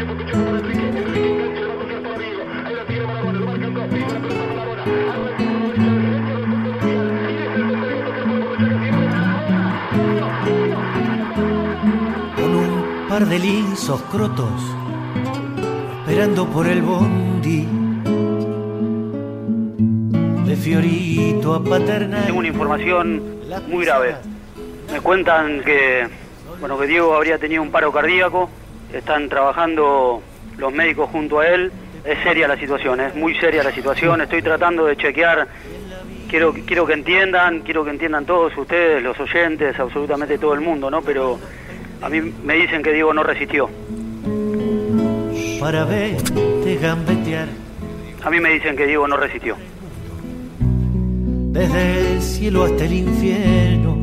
Con un par de lisos crotos, esperando por el bondi. De Fiorito a Paternal. Tengo una información muy grave. Me cuentan que, bueno, que Diego habría tenido un paro cardíaco. Están trabajando los médicos junto a él. Es seria la situación, es muy seria la situación. Estoy tratando de chequear. Quiero, quiero que entiendan, quiero que entiendan todos ustedes, los oyentes, absolutamente todo el mundo, ¿no? Pero a mí me dicen que Diego no resistió. Para verte gambetear A mí me dicen que Diego no resistió. desde el cielo hasta el infierno.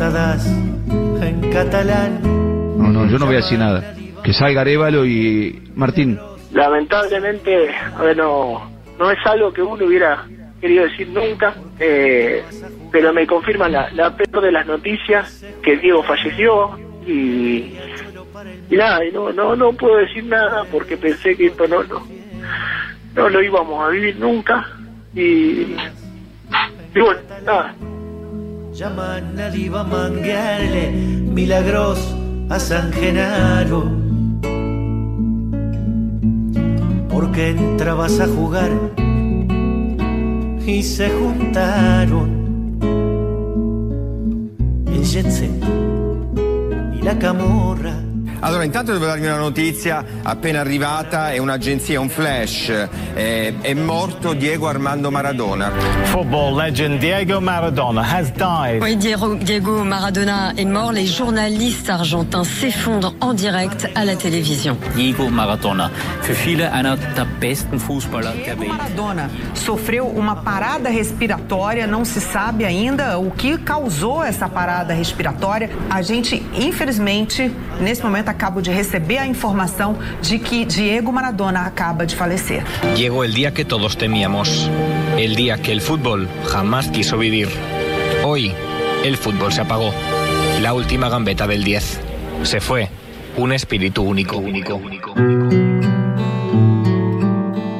Patadas en catalán. No, no, yo no voy a decir nada. Que salga Arevalo y Martín. Lamentablemente, a ver, no, no es algo que uno hubiera querido decir nunca, eh, pero me confirman la, la peor de las noticias, que Diego falleció y, y nada, y no, no, no puedo decir nada porque pensé que esto no, no, no lo íbamos a vivir nunca y, y bueno, nada, Llaman a Diva manguearle milagros a San Genaro. Porque entrabas a jugar y se juntaron el jet set y la camorra. Allora, intanto devo darvi una notizia appena arrivata, è un'agenzia, un flash. Eh, è morto Diego Armando Maradona. Football legend Diego Maradona has died. Oui, Diego, Diego Maradona est mort. Les journalistes argentins s'effondrent en direct à la télévision. Diego Maradona. Für viele einer der besten Fußballer der Welt. Maradona sofreu uma parada respiratória, não se sabe ainda o que causou essa parada respiratória. A gente, infelizmente, nesse momento acabo de receber a informação de que Diego Maradona acaba de falecer. Llegó el día que todos temíamos, el día que el fútbol jamás quiso vivir. Hoy, el fútbol se apagó. La última gambeta del 10. Se fue. Un espíritu único. único.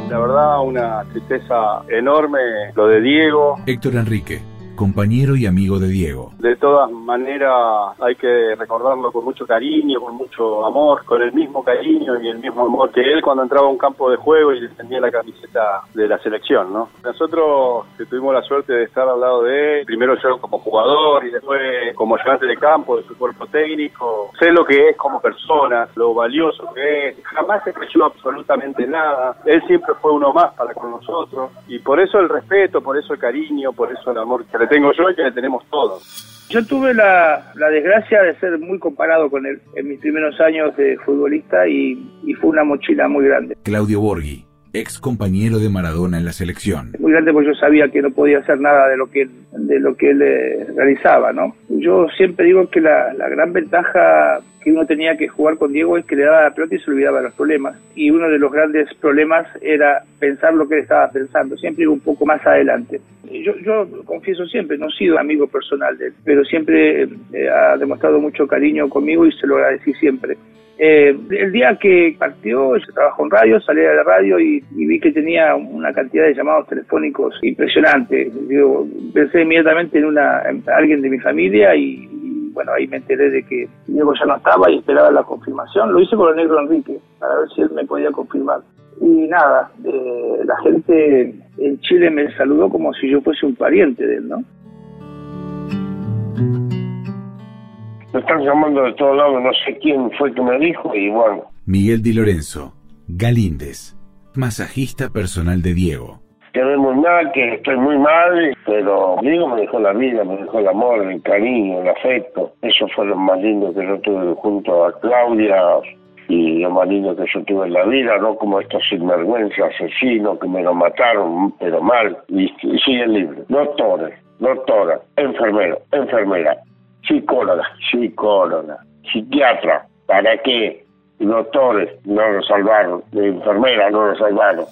La verdad, una tristeza enorme lo de Diego. Héctor Enrique, compañero y amigo de Diego. De todas maneras, hay que recordarlo con mucho cariño, con mucho amor, con el mismo cariño y el mismo amor que él cuando entraba a un campo de juego y defendía la camiseta de la selección, ¿no? Nosotros que tuvimos la suerte de estar al lado de él, primero yo como jugador y después como ayudante de campo de su cuerpo técnico, sé lo que es como persona, lo valioso que es, jamás se creyó absolutamente nada, él siempre fue uno más para con nosotros y por eso el respeto, por eso el cariño, por eso el amor que le tengo yo y que le tenemos todos. Yo tuve la, la desgracia de ser muy comparado con él en mis primeros años de futbolista y, y fue una mochila muy grande. Claudio Borghi, ex compañero de Maradona en la selección. Muy grande porque yo sabía que no podía hacer nada de lo que él, de lo que él eh, realizaba, ¿no? Yo siempre digo que la, la gran ventaja que uno tenía que jugar con Diego es que le daba la pelota y se olvidaba los problemas. Y uno de los grandes problemas era pensar lo que él estaba pensando, siempre iba un poco más adelante. Yo, yo confieso siempre, no he sido amigo personal de él, pero siempre eh, ha demostrado mucho cariño conmigo y se lo agradecí siempre. Eh, el día que partió, yo trabajó en radio, salí a la radio y, vi que tenía una cantidad de llamados telefónicos impresionante. Digo, pensé inmediatamente en, una, en alguien de mi familia y, y, bueno, ahí me enteré de que Diego ya no estaba y esperaba la confirmación. Lo hice con el negro Enrique para ver si él me podía confirmar. Y nada, eh, la gente en Chile me saludó como si yo fuese un pariente de él, ¿no? Me están llamando de todos lados, no sé quién fue que me dijo y bueno. Miguel Di Lorenzo, Galíndez, masajista personal de Diego. Quedé muy mal, que estoy muy mal, pero Diego me dejó la vida, me dejó el amor, el cariño, el afecto. Eso fue lo más lindo que yo tuve junto a Claudia y lo más lindo que yo tuve en la vida, no como estos sinvergüenzas asesinos que me lo mataron, pero mal, y, y siguen libres. Doctores, doctora, enfermero, enfermera, psicóloga, psicóloga, psiquiatra, ¿para qué? Doctores no lo salvaron, de enfermera no lo salvaron.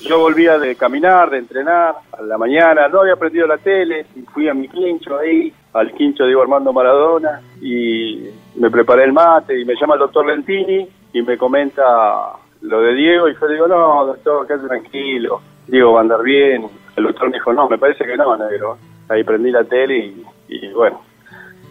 Yo volvía de caminar, de entrenar a la mañana, no había prendido la tele y fui a mi quincho ahí, al quincho de Armando Maradona y me preparé el mate y me llama el doctor Lentini y me comenta lo de Diego y yo le digo, no, doctor, quédate tranquilo, Diego va a andar bien. El doctor me dijo, no, me parece que no, negro. Ahí prendí la tele y, y bueno,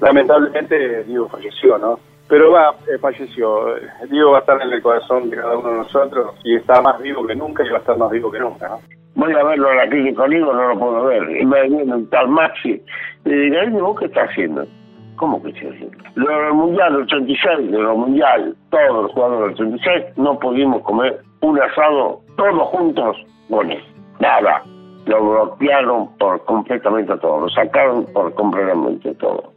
lamentablemente Diego falleció, ¿no? Pero va, eh, falleció. Diego va a estar en el corazón de cada uno de nosotros y está más vivo que nunca y va a estar más vivo que nunca, ¿no? Voy a verlo a la conmigo, no lo puedo ver. Y me viene un tal Maxi. Le digo, ¿vos qué estás haciendo? ¿Cómo que estoy haciendo? Lo Mundial del 86, de lo Mundial, todos los jugadores del 86, no pudimos comer un asado todos juntos con él. Nada. Lo bloquearon por completamente todo, lo sacaron por completamente todo.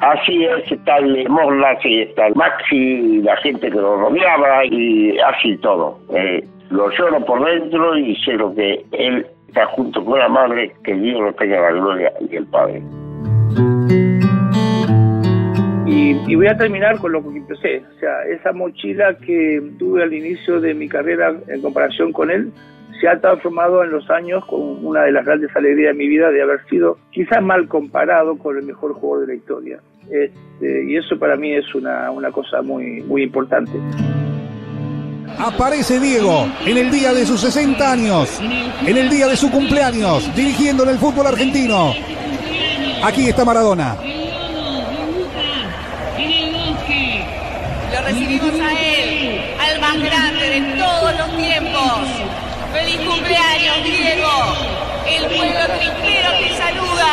Así es, el Morlas y el Maxi, la gente que lo rodeaba y así todo. Eh, lo lloro por dentro y sé lo que él está junto con la madre, que Dios lo tenga la gloria y el Padre. Y, y, voy a terminar con lo que empecé. O sea, esa mochila que tuve al inicio de mi carrera en comparación con él se ha transformado en los años con una de las grandes alegrías de mi vida de haber sido quizás mal comparado con el mejor jugador de la historia. Este, y eso para mí es una, una cosa muy, muy importante. Aparece Diego en el día de sus 60 años, en el día de su cumpleaños, dirigiendo en el fútbol argentino. Aquí está Maradona. Lo recibimos a él, al más grande de todos los tiempos. ¡Feliz cumpleaños, Diego! El pueblo triplero te saluda.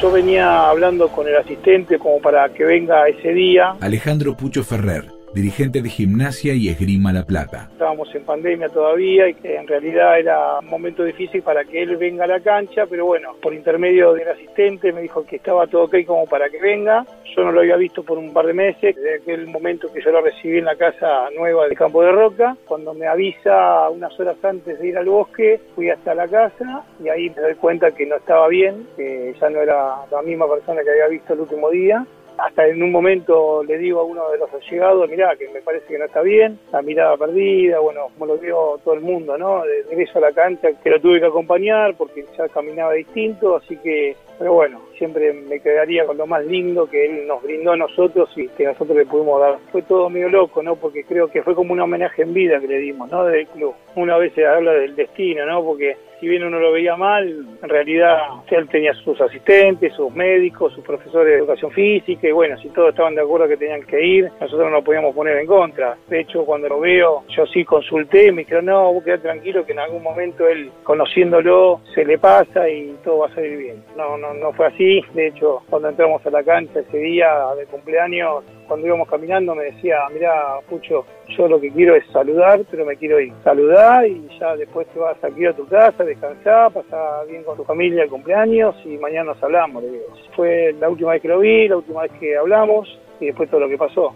Yo venía hablando con el asistente como para que venga ese día. Alejandro Pucho Ferrer dirigente de Gimnasia y Esgrima La Plata. Estábamos en pandemia todavía y en realidad era un momento difícil para que él venga a la cancha, pero bueno, por intermedio del asistente me dijo que estaba todo ok como para que venga. Yo no lo había visto por un par de meses, desde aquel momento que yo lo recibí en la casa nueva de Campo de Roca. Cuando me avisa unas horas antes de ir al bosque, fui hasta la casa y ahí me doy cuenta que no estaba bien, que ya no era la misma persona que había visto el último día hasta en un momento le digo a uno de los allegados, mirá, que me parece que no está bien, la mirada perdida, bueno, como lo vio todo el mundo, ¿no? De regreso a la cancha, que lo tuve que acompañar porque ya caminaba distinto, así que, pero bueno, siempre me quedaría con lo más lindo que él nos brindó a nosotros y que nosotros le pudimos dar. Fue todo medio loco, ¿no? Porque creo que fue como un homenaje en vida que le dimos, ¿no? Del club. Una vez se habla del destino, ¿no? Porque si bien uno lo veía mal, en realidad él tenía sus asistentes, sus médicos, sus profesores de educación física, y bueno, si todos estaban de acuerdo que tenían que ir, nosotros no podíamos poner en contra. De hecho, cuando lo veo, yo sí consulté, me dijeron, no, vos quedate tranquilo que en algún momento él, conociéndolo, se le pasa y todo va a salir bien. No, no, no fue así. De hecho, cuando entramos a la cancha ese día de cumpleaños, cuando íbamos caminando me decía, mira, Pucho, yo lo que quiero es saludar, pero me quiero ir. Saludar y ya después te vas aquí a tu casa, descansar, pasar bien con tu familia el cumpleaños y mañana nos hablamos, le. Fue la última vez que lo vi, la última vez que hablamos y después todo lo que pasó.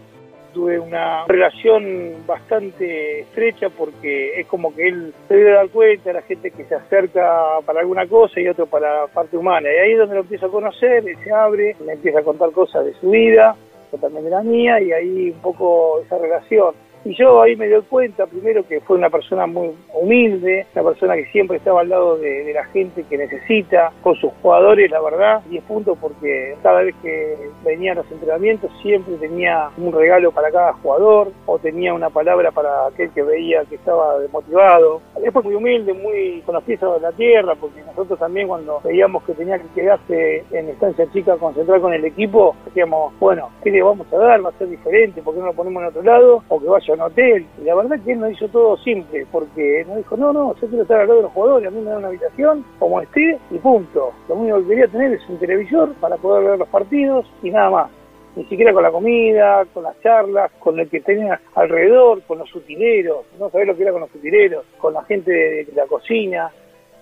Tuve una relación bastante estrecha porque es como que él se debe dar cuenta de la gente que se acerca para alguna cosa y otro para la parte humana. Y ahí es donde lo empiezo a conocer, él se abre, me empieza a contar cosas de su vida, también de la mía, y ahí un poco esa relación. Y yo ahí me doy cuenta, primero, que fue una persona muy humilde, una persona que siempre estaba al lado de, la gente que necesita, con sus jugadores, la verdad, 10 puntos porque cada vez que venía a los entrenamientos siempre tenía un regalo para cada jugador o tenía una palabra para aquel que veía que estaba desmotivado. Después muy humilde, muy con los pies de la tierra, porque nosotros también cuando veíamos que tenía que quedarse en estancia chica, concentrar con el equipo, decíamos, bueno, ¿qué le vamos a dar? Va a ser diferente, ¿por qué no lo ponemos en otro lado? O que vaya un hotel. Y la verdad que él nos hizo todo simple, porque nos dijo, no, no, yo quiero estar al lado de los jugadores, a mí me da una habitación como esté y punto. Lo único que quería tener es un televisor para poder ver los partidos y nada más. Ni siquiera con la comida, con las charlas, con el que tenía alrededor, con los utileros, no sabés lo que era con los utileros, con la gente de la cocina.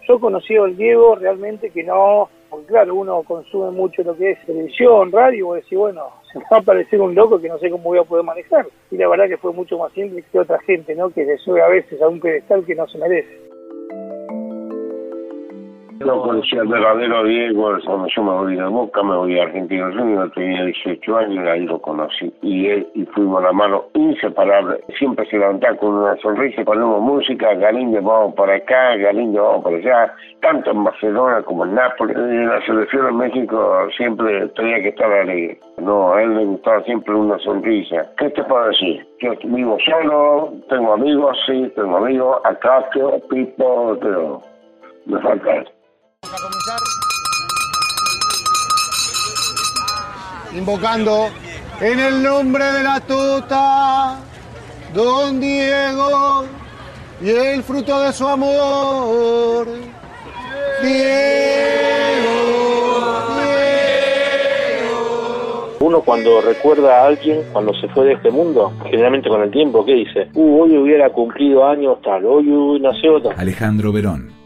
Yo conocí al Diego realmente que no, porque claro, uno consume mucho lo que es televisión, radio, y vos decís, bueno, va a parecer un loco que no sé cómo voy a poder manejar. Y la verdad que fue mucho más simple que otra gente, ¿no? Que se sube a veces a un pedestal que no se merece. No conocía el verdadero Diego cuando yo me voy de Boca, me voy a Argentina Junior, tenía 18 años y ahí lo conocí. Y él y fuimos la mano inseparable. Siempre se levantaba con una sonrisa, ponemos música, Galindo vamos por acá, Galindo vamos por allá, tanto en Barcelona como en Nápoles. En la selección en México siempre tenía que estar alegre. No, a él le gustaba siempre una sonrisa. ¿Qué te puedo decir? Yo vivo solo, tengo amigos, sí, tengo amigos, Acacio, Pipo, pero me falta él. Invocando en el nombre de la tuta, don Diego, y el fruto de su amor. Uno cuando recuerda a alguien, cuando se fue de este mundo, generalmente con el tiempo, ¿qué dice? Uh, hoy hubiera cumplido años tal, hoy nació tal. Alejandro Verón,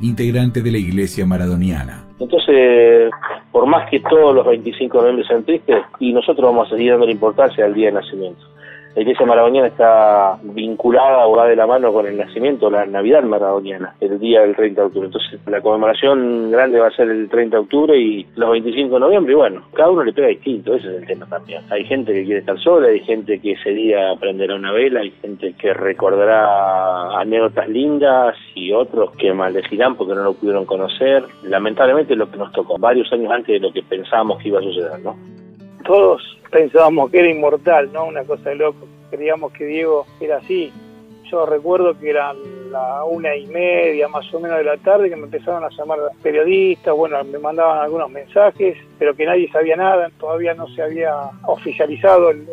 integrante de la Iglesia Maradoniana. Entonces, por más que todos los 25 de noviembre sean tristes, y nosotros vamos a seguir dando la importancia al día de nacimiento. La iglesia maradoniana está vinculada o va de la mano con el nacimiento, la Navidad maradoniana, el día del 30 de octubre. Entonces, la conmemoración grande va a ser el 30 de octubre y los 25 de noviembre. Y bueno, cada uno le pega distinto, ese es el tema también. Hay gente que quiere estar sola, hay gente que ese día prenderá una vela, hay gente que recordará anécdotas lindas y otros que maldecirán porque no lo pudieron conocer. Lamentablemente, lo que nos tocó, varios años antes de lo que pensábamos que iba a suceder, ¿no? Todos pensábamos que era inmortal, ¿no? Una cosa de loco. Creíamos que Diego era así. Yo recuerdo que eran la una y media más o menos de la tarde que me empezaron a llamar periodistas, bueno, me mandaban algunos mensajes, pero que nadie sabía nada, todavía no se había oficializado el,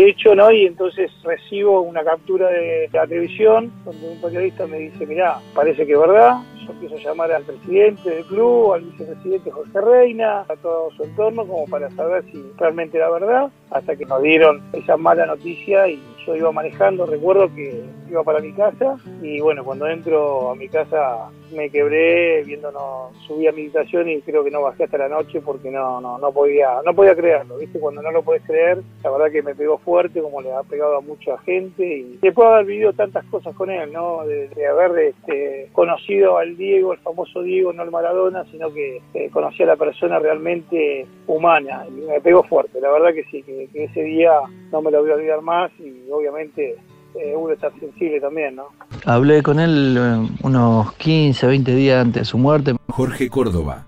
hecho, ¿no? Y entonces recibo una captura de la televisión donde un periodista me dice, mirá, parece que es verdad, yo empiezo a llamar al presidente del club, al vicepresidente José Reina, a todo su entorno, como para saber si realmente era verdad, hasta que nos dieron esa mala noticia y yo iba manejando, recuerdo que iba para mi casa y bueno, cuando entro a mi casa me quebré viéndonos, subí a mi habitación y creo que no bajé hasta la noche porque no, no, no podía, no podía creerlo, viste, cuando no lo puedes creer, la verdad que me pegó fuerte como le ha pegado a mucha gente y después de haber vivido tantas cosas con él, ¿no? De, de haber este, conocido al Diego, el famoso Diego, no el Maradona, sino que eh, conocí a la persona realmente humana y me pegó fuerte, la verdad que sí, que, que ese día no me lo voy a olvidar más y obviamente eh, uno está sensible también, ¿no? Hablé con él eh, unos 15, 20 días antes de su muerte. Jorge Córdoba,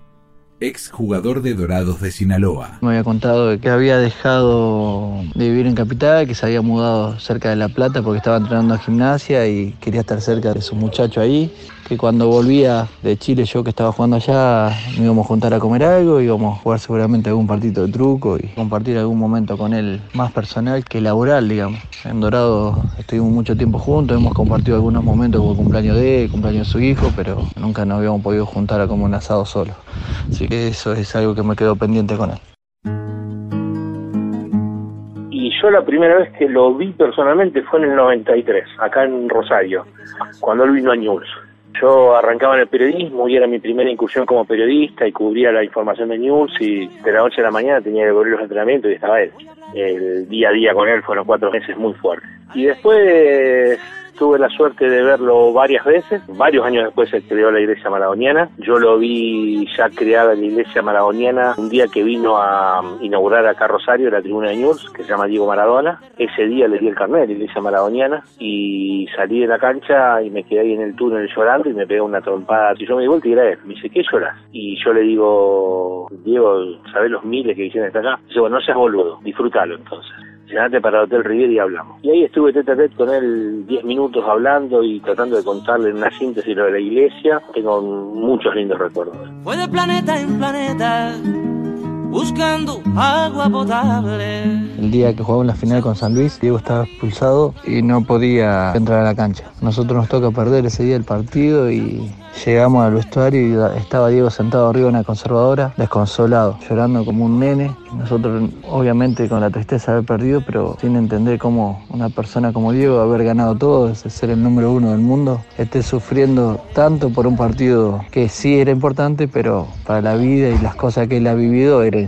ex jugador de Dorados de Sinaloa. Me había contado que había dejado de vivir en Capital, que se había mudado cerca de La Plata porque estaba entrenando a gimnasia y quería estar cerca de su muchacho ahí. Que cuando volvía de Chile, yo que estaba jugando allá, me íbamos a juntar a comer algo, íbamos a jugar seguramente algún partido de truco y compartir algún momento con él más personal que laboral, digamos. En Dorado estuvimos mucho tiempo juntos, hemos compartido algunos momentos como el cumpleaños de él, cumpleaños de su hijo, pero nunca nos habíamos podido juntar a como un asado solo. Que eso es algo que me quedó pendiente con él. Y yo la primera vez que lo vi personalmente fue en el 93, acá en Rosario, cuando él vino a News. Yo arrancaba en el periodismo y era mi primera incursión como periodista y cubría la información de News y de la noche a la mañana tenía que volver los entrenamientos y estaba él. El día a día con él fueron cuatro meses muy fuertes. Y después tuve la suerte de verlo varias veces. Varios años después se creó la iglesia maradoniana. Yo lo vi ya creada la iglesia maradoniana un día que vino a inaugurar acá Rosario la tribuna de News, que se llama Diego Maradona. Ese día le di el carnet de la iglesia maradoniana y salí de la cancha y me quedé ahí en el túnel llorando y me pegó una trompada. Y yo me di vuelta y era él. Me dice, ¿qué lloras? Y yo le digo, Diego, ¿sabés los miles que hicieron hasta acá? Dice, bueno, no seas boludo, disfrútalo entonces llenate para el Hotel Riviera y hablamos. Y ahí estuve tete a tete con él 10 minutos hablando y tratando de contarle una síntesis de la iglesia. Tengo muchos lindos recuerdos. Fue de planeta en planeta buscando agua potable. El día que jugamos la final con San Luis, Diego estaba expulsado y no podía entrar a la cancha. Nosotros nos toca perder ese día el partido y llegamos al vestuario y estaba Diego sentado arriba de una conservadora, desconsolado, llorando como un nene. Nosotros, obviamente, con la tristeza de haber perdido, pero sin entender cómo una persona como Diego, haber ganado todo, ser el número uno del mundo, esté sufriendo tanto por un partido que sí era importante, pero para la vida y las cosas que él ha vivido era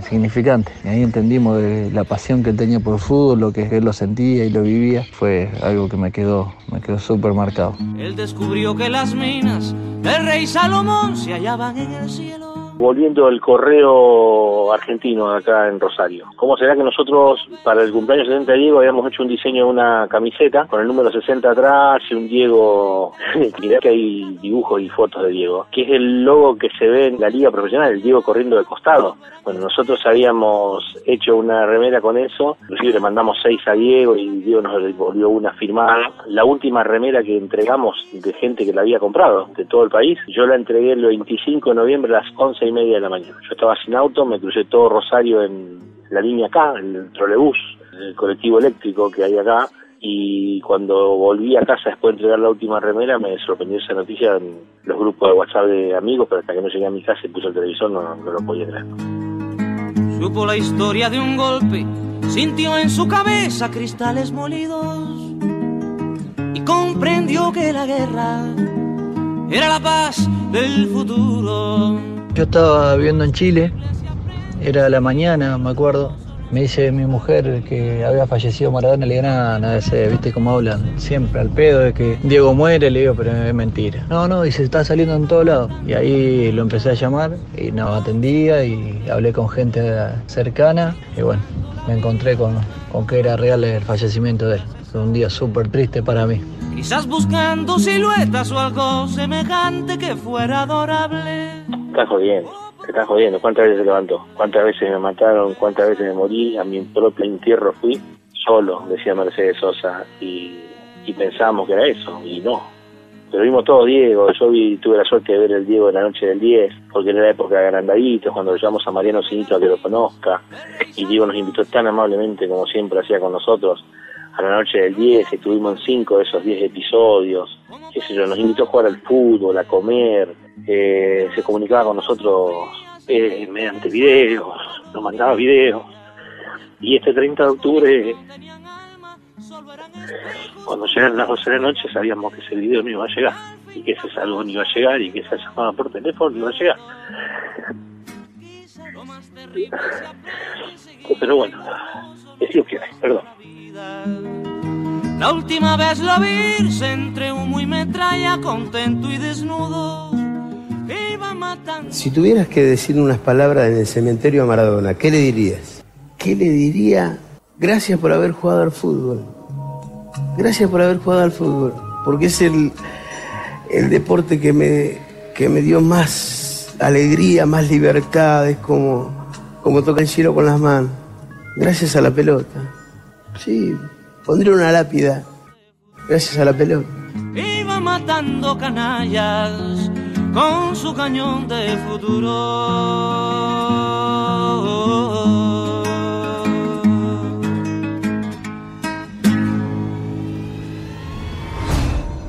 Y ahí entendimos de la pasión que él tenía por el fútbol, lo que él lo sentía y lo vivía, fue algo que me quedó, me quedó súper marcado. Él descubrió que las minas el rey Salomón se hallaban en el cielo. Volviendo al correo argentino acá en Rosario. ¿Cómo será que nosotros para el cumpleaños 60 de Diego habíamos hecho un diseño de una camiseta con el número 60 atrás y un Diego, mirá que hay dibujos y fotos de Diego, que es el logo que se ve en la liga profesional, el Diego corriendo de costado. Bueno, nosotros habíamos hecho una remera con eso, inclusive le mandamos seis a Diego y Diego nos devolvió una firmada. La última remera que entregamos de gente que la había comprado de todo el país, yo la entregué el 25 de noviembre a las 11 y media de la mañana. Yo estaba sin auto, me crucé todo Rosario en la línea acá, en el trolebús, el colectivo eléctrico que hay acá, y cuando volví a casa después de entregar la última remera me sorprendió esa noticia en los grupos de WhatsApp de amigos, pero hasta que no llegué a mi casa y puse el televisor no, no lo podía creer. Supo la historia de un golpe, sintió en su cabeza cristales molidos y comprendió que la guerra era la paz del futuro. Yo estaba viviendo en Chile, era la mañana, me acuerdo. Me dice mi mujer que había fallecido Maradona, le digo, nada, nada, viste cómo hablan siempre al pedo de que Diego muere, le digo, pero es mentira. No, no, y se está saliendo en todos lados. Y ahí lo empecé a llamar y no atendía y hablé con gente cercana y bueno, me encontré con, con que era real el fallecimiento de él. Fue un día súper triste para mí. Quizás buscando siluetas o algo semejante que fuera adorable. Está jodiendo, se está jodiendo. ¿Cuántas veces se levantó? ¿Cuántas veces me mataron? ¿Cuántas veces me morí? A mi propio entierro fui solo, decía Mercedes Sosa, y, y pensábamos que era eso, y no. Pero vimos todo Diego, yo vi, tuve la suerte de ver el Diego de la noche del 10, porque era la época de agrandaditos, cuando lo llevamos a Mariano Sinito a que lo conozca, y Diego nos invitó tan amablemente como siempre hacía con nosotros a la noche del 10, estuvimos en 5 de esos 10 episodios, qué sé yo, nos invitó a jugar al fútbol, a comer, eh, se comunicaba con nosotros eh, mediante videos, nos mandaba videos, y este 30 de octubre, cuando llegan las 12 de la noche, sabíamos que ese video no iba a llegar, y que ese salvo no iba a llegar, y que esa llamada por teléfono no iba a llegar. Pero bueno, es lo que hay, perdón. La última vez lo vi entre humo y metralla, contento y desnudo. Iba matando. Si tuvieras que decir unas palabras en el cementerio a Maradona, ¿qué le dirías? ¿Qué le diría? Gracias por haber jugado al fútbol. Gracias por haber jugado al fútbol. Porque es el, el deporte que me, que me dio más alegría, más libertad. Es como, como tocar el cielo con las manos. Gracias a la pelota. Sí, pondré una lápida. Gracias a la pelota. Iba matando canallas con su cañón de futuro.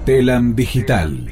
Telam Digital